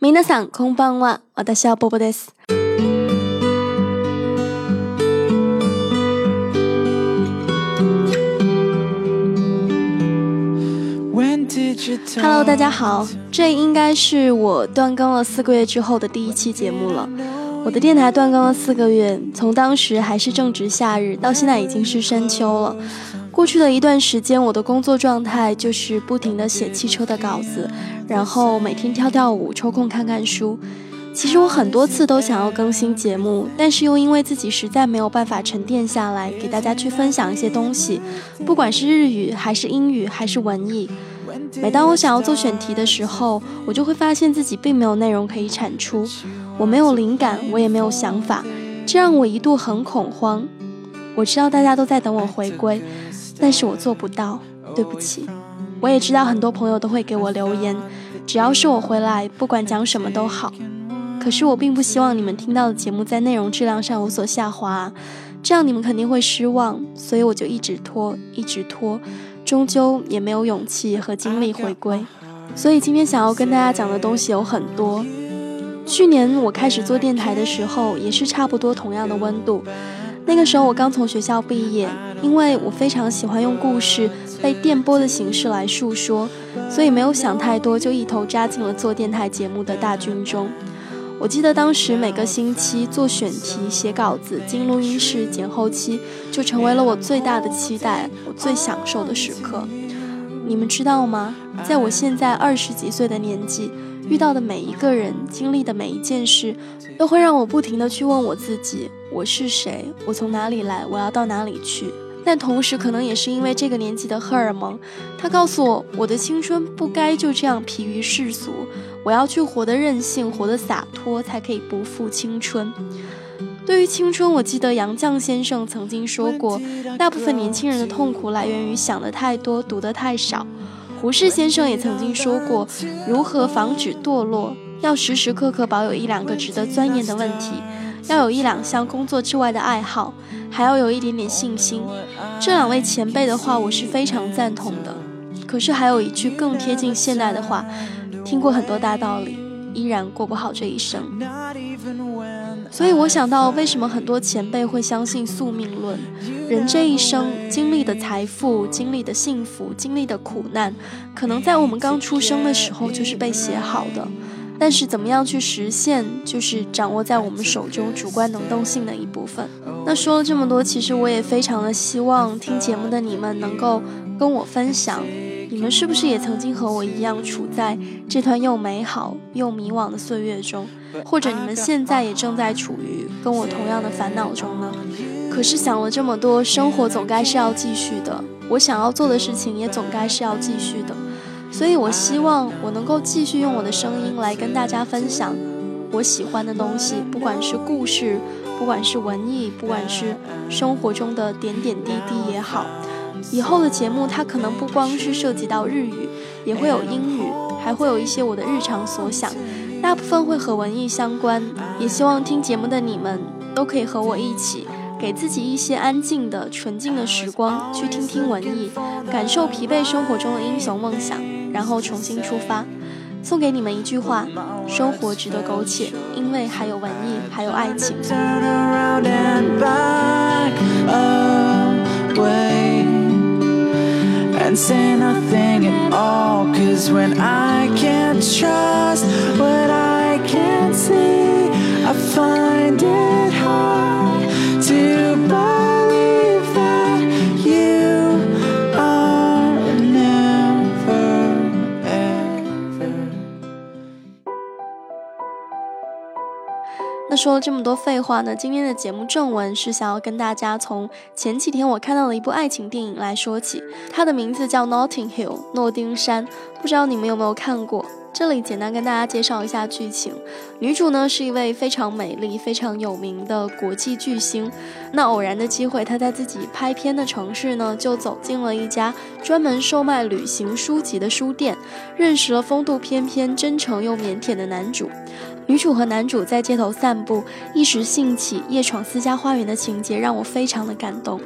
皆さんこんばんは。私は波波です。Hello，大家好，这应该是我断更了四个月之后的第一期节目了。我的电台断更了四个月，从当时还是正值夏日，到现在已经是深秋了。 过去的一段时间，我的工作状态就是不停的写汽车的稿子，然后每天跳跳舞，抽空看看书。其实我很多次都想要更新节目，但是又因为自己实在没有办法沉淀下来，给大家去分享一些东西，不管是日语还是英语还是文艺。每当我想要做选题的时候，我就会发现自己并没有内容可以产出。我没有灵感，我也没有想法，这让我一度很恐慌。我知道大家都在等我回归，但是我做不到，对不起。我也知道很多朋友都会给我留言，只要是我回来，不管讲什么都好。可是我并不希望你们听到的节目在内容质量上有所下滑，这样你们肯定会失望。所以我就一直拖，一直拖，终究也没有勇气和精力回归。所以今天想要跟大家讲的东西有很多。去年我开始做电台的时候，也是差不多同样的温度。那个时候我刚从学校毕业，因为我非常喜欢用故事被电波的形式来述说，所以没有想太多，就一头扎进了做电台节目的大军中。我记得当时每个星期做选题、写稿子、进录音室、剪后期，就成为了我最大的期待，我最享受的时刻。你们知道吗？在我现在二十几岁的年纪。遇到的每一个人，经历的每一件事，都会让我不停的去问我自己：我是谁？我从哪里来？我要到哪里去？但同时，可能也是因为这个年纪的荷尔蒙，他告诉我，我的青春不该就这样疲于世俗，我要去活得任性，活得洒脱，才可以不负青春。对于青春，我记得杨绛先生曾经说过，大部分年轻人的痛苦来源于想的太多，读的太少。胡适先生也曾经说过，如何防止堕落，要时时刻刻保有一两个值得钻研的问题，要有一两项工作之外的爱好，还要有一点点信心。这两位前辈的话，我是非常赞同的。可是还有一句更贴近现代的话，听过很多大道理，依然过不好这一生。所以我想到，为什么很多前辈会相信宿命论？人这一生经历的财富、经历的幸福、经历的苦难，可能在我们刚出生的时候就是被写好的。但是怎么样去实现，就是掌握在我们手中主观能动性的一部分。那说了这么多，其实我也非常的希望听节目的你们能够跟我分享。你们是不是也曾经和我一样处在这段又美好又迷惘的岁月中？或者你们现在也正在处于跟我同样的烦恼中呢？可是想了这么多，生活总该是要继续的，我想要做的事情也总该是要继续的。所以我希望我能够继续用我的声音来跟大家分享我喜欢的东西，不管是故事，不管是文艺，不管是生活中的点点滴滴也好。以后的节目，它可能不光是涉及到日语，也会有英语，还会有一些我的日常所想，大部分会和文艺相关。也希望听节目的你们都可以和我一起，给自己一些安静的、纯净的时光，去听听文艺，感受疲惫生活中的英雄梦想，然后重新出发。送给你们一句话：生活值得苟且，因为还有文艺，还有爱情。Say nothing at all. Cause when I can't trust what I can't see, I find it hard 说了这么多废话呢？今天的节目正文是想要跟大家从前几天我看到了一部爱情电影来说起。它的名字叫 Notting Hill，诺丁山，不知道你们有没有看过？这里简单跟大家介绍一下剧情。女主呢是一位非常美丽、非常有名的国际巨星。那偶然的机会，她在自己拍片的城市呢，就走进了一家专门售卖旅行书籍的书店，认识了风度翩翩、真诚又腼腆的男主。女主和男主在街头散步，一时兴起夜闯私家花园的情节让我非常的感动。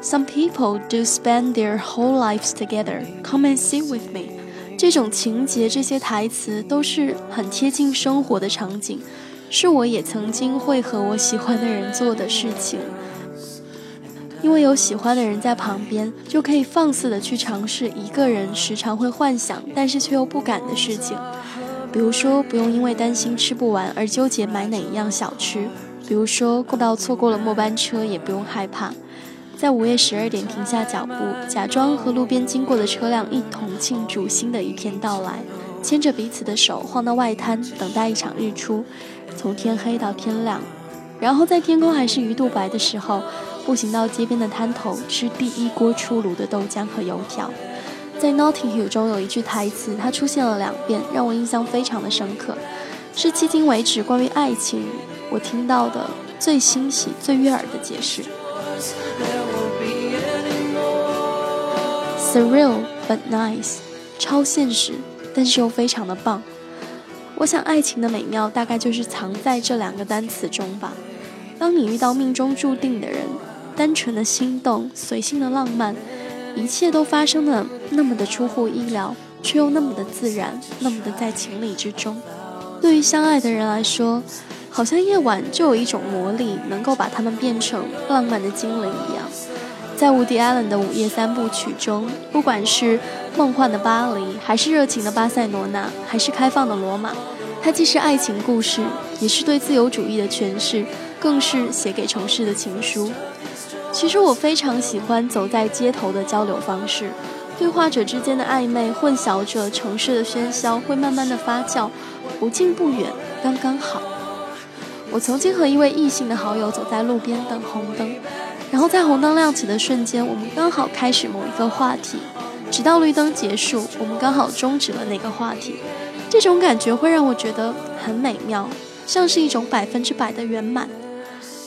Some people do spend their whole lives together. Come and sit with me. 这种情节、这些台词都是很贴近生活的场景，是我也曾经会和我喜欢的人做的事情。因为有喜欢的人在旁边，就可以放肆的去尝试一个人时常会幻想，但是却又不敢的事情。比如说，不用因为担心吃不完而纠结买哪一样小吃；比如说，过到错过了末班车也不用害怕，在午夜十二点停下脚步，假装和路边经过的车辆一同庆祝新的一天到来，牵着彼此的手晃到外滩，等待一场日出，从天黑到天亮，然后在天空还是鱼肚白的时候。步行到街边的摊头，吃第一锅出炉的豆浆和油条。在《Notting Hill》中有一句台词，它出现了两遍，让我印象非常的深刻，是迄今为止关于爱情我听到的最欣喜、最悦耳的解释。Surreal but nice，超现实，但是又非常的棒。我想爱情的美妙大概就是藏在这两个单词中吧。当你遇到命中注定的人。单纯的心动，随性的浪漫，一切都发生的那么的出乎意料，却又那么的自然，那么的在情理之中。对于相爱的人来说，好像夜晚就有一种魔力，能够把他们变成浪漫的精灵一样。在伍迪·艾伦的午夜三部曲中，不管是梦幻的巴黎，还是热情的巴塞罗那，还是开放的罗马，它既是爱情故事，也是对自由主义的诠释，更是写给城市的情书。其实我非常喜欢走在街头的交流方式，对话者之间的暧昧混淆着城市的喧嚣，会慢慢的发酵，不近不远，刚刚好。我曾经和一位异性的好友走在路边等红灯，然后在红灯亮起的瞬间，我们刚好开始某一个话题，直到绿灯结束，我们刚好终止了那个话题。这种感觉会让我觉得很美妙，像是一种百分之百的圆满。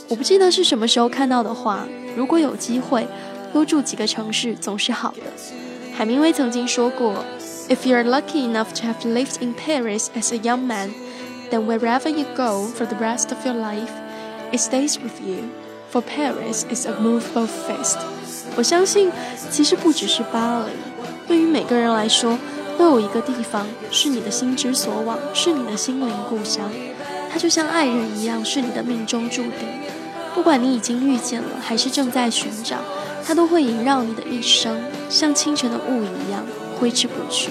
我不记得是什么时候看到的话。如果有机会，多住几个城市总是好的。海明威曾经说过：“If you are lucky enough to have lived in Paris as a young man, then wherever you go for the rest of your life, it stays with you. For Paris is a movable feast。”我相信，其实不只是巴黎，对于每个人来说，都有一个地方是你的心之所往，是你的心灵故乡。它就像爱人一样，是你的命中注定。不管你已经遇见了，还是正在寻找，它都会萦绕你的一生，像清晨的雾一样挥之不去。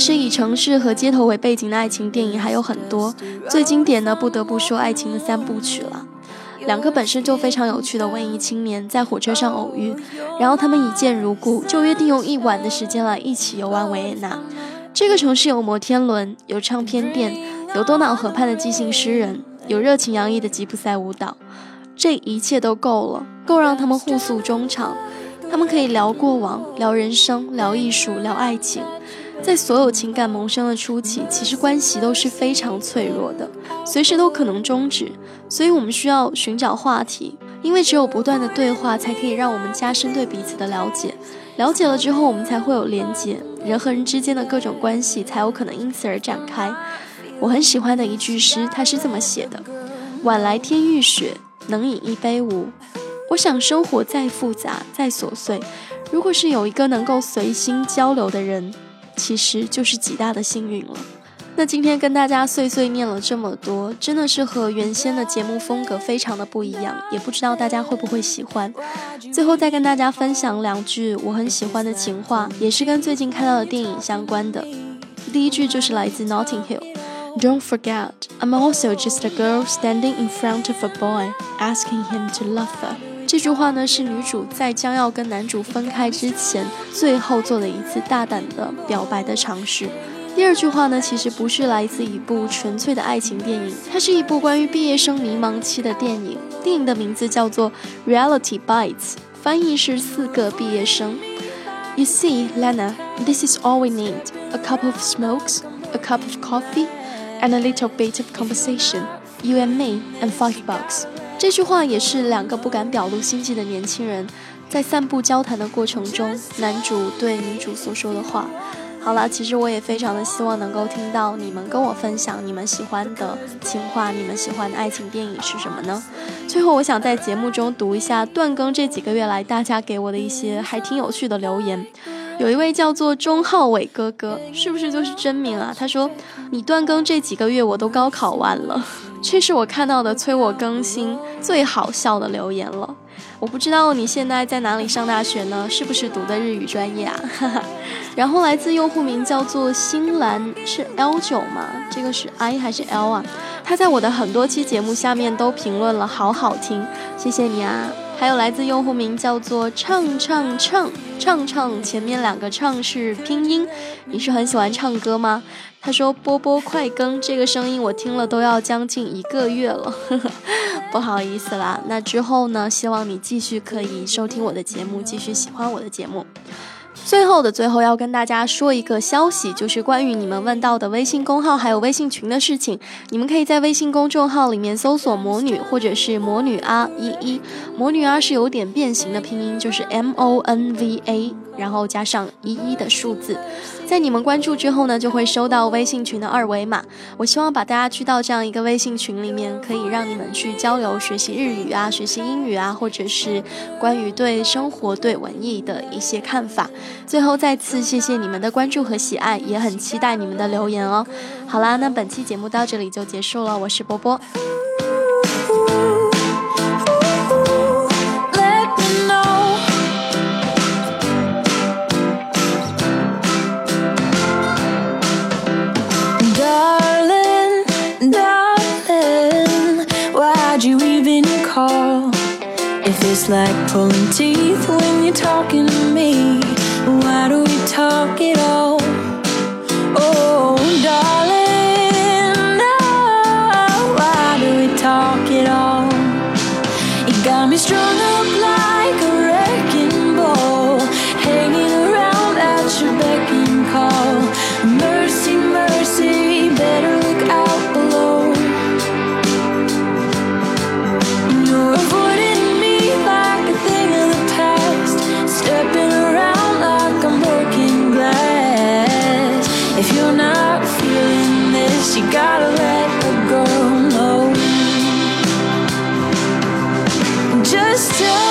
其实以城市和街头为背景的爱情电影还有很多，最经典的不得不说《爱情的三部曲》了。两个本身就非常有趣的文艺青年在火车上偶遇，然后他们一见如故，就约定用一晚的时间来一起游玩维也纳。这个城市有摩天轮，有唱片店，有多瑙河畔的即兴诗人，有热情洋溢的吉普赛舞蹈，这一切都够了，够让他们互诉衷肠。他们可以聊过往，聊人生，聊艺术，聊爱情。在所有情感萌生的初期，其实关系都是非常脆弱的，随时都可能终止。所以我们需要寻找话题，因为只有不断的对话，才可以让我们加深对彼此的了解。了解了之后，我们才会有连接，人和人之间的各种关系才有可能因此而展开。我很喜欢的一句诗，它是这么写的：“晚来天欲雪，能饮一杯无？”我想，生活再复杂、再琐碎，如果是有一个能够随心交流的人。其实就是极大的幸运了。那今天跟大家碎碎念了这么多，真的是和原先的节目风格非常的不一样，也不知道大家会不会喜欢。最后再跟大家分享两句我很喜欢的情话，也是跟最近看到的电影相关的。第一句就是来自 Notting Hill，Don't forget I'm also just a girl standing in front of a boy asking him to love her。这句话呢，是女主在将要跟男主分开之前，最后做的一次大胆的表白的尝试。第二句话呢，其实不是来自一部纯粹的爱情电影，它是一部关于毕业生迷茫期的电影。电影的名字叫做《Reality Bites》，翻译是四个毕业生。You see, Lena, this is all we need: a cup of smokes, a cup of coffee, and a little bit of conversation. You and me and five bucks. 这句话也是两个不敢表露心迹的年轻人在散步交谈的过程中，男主对女主所说的话。好了，其实我也非常的希望能够听到你们跟我分享你们喜欢的情话，你们喜欢的爱情电影是什么呢？最后，我想在节目中读一下断更这几个月来大家给我的一些还挺有趣的留言。有一位叫做钟浩伟哥哥，是不是就是真名啊？他说：“你断更这几个月，我都高考完了。”却是我看到的催我更新最好笑的留言了。我不知道你现在在哪里上大学呢？是不是读的日语专业啊？然后来自用户名叫做新兰，是 L 九吗？这个是 I 还是 L 啊？他在我的很多期节目下面都评论了，好好听，谢谢你啊！还有来自用户名叫做唱唱唱唱唱，前面两个唱是拼音，你是很喜欢唱歌吗？他说波波快更，这个声音我听了都要将近一个月了，不好意思啦。那之后呢？希望你继续可以收听我的节目，继续喜欢我的节目。最后的最后，要跟大家说一个消息，就是关于你们问到的微信公号还有微信群的事情。你们可以在微信公众号里面搜索“魔女”或者是“魔女啊一一”，“魔女啊”是有点变形的拼音，就是 M O N V A。然后加上一一的数字，在你们关注之后呢，就会收到微信群的二维码。我希望把大家聚到这样一个微信群里面，可以让你们去交流、学习日语啊，学习英语啊，或者是关于对生活、对文艺的一些看法。最后再次谢谢你们的关注和喜爱，也很期待你们的留言哦。好啦，那本期节目到这里就结束了，我是波波。It's like pulling teeth when you're talking to me. Why do we talk at all? Oh, Just.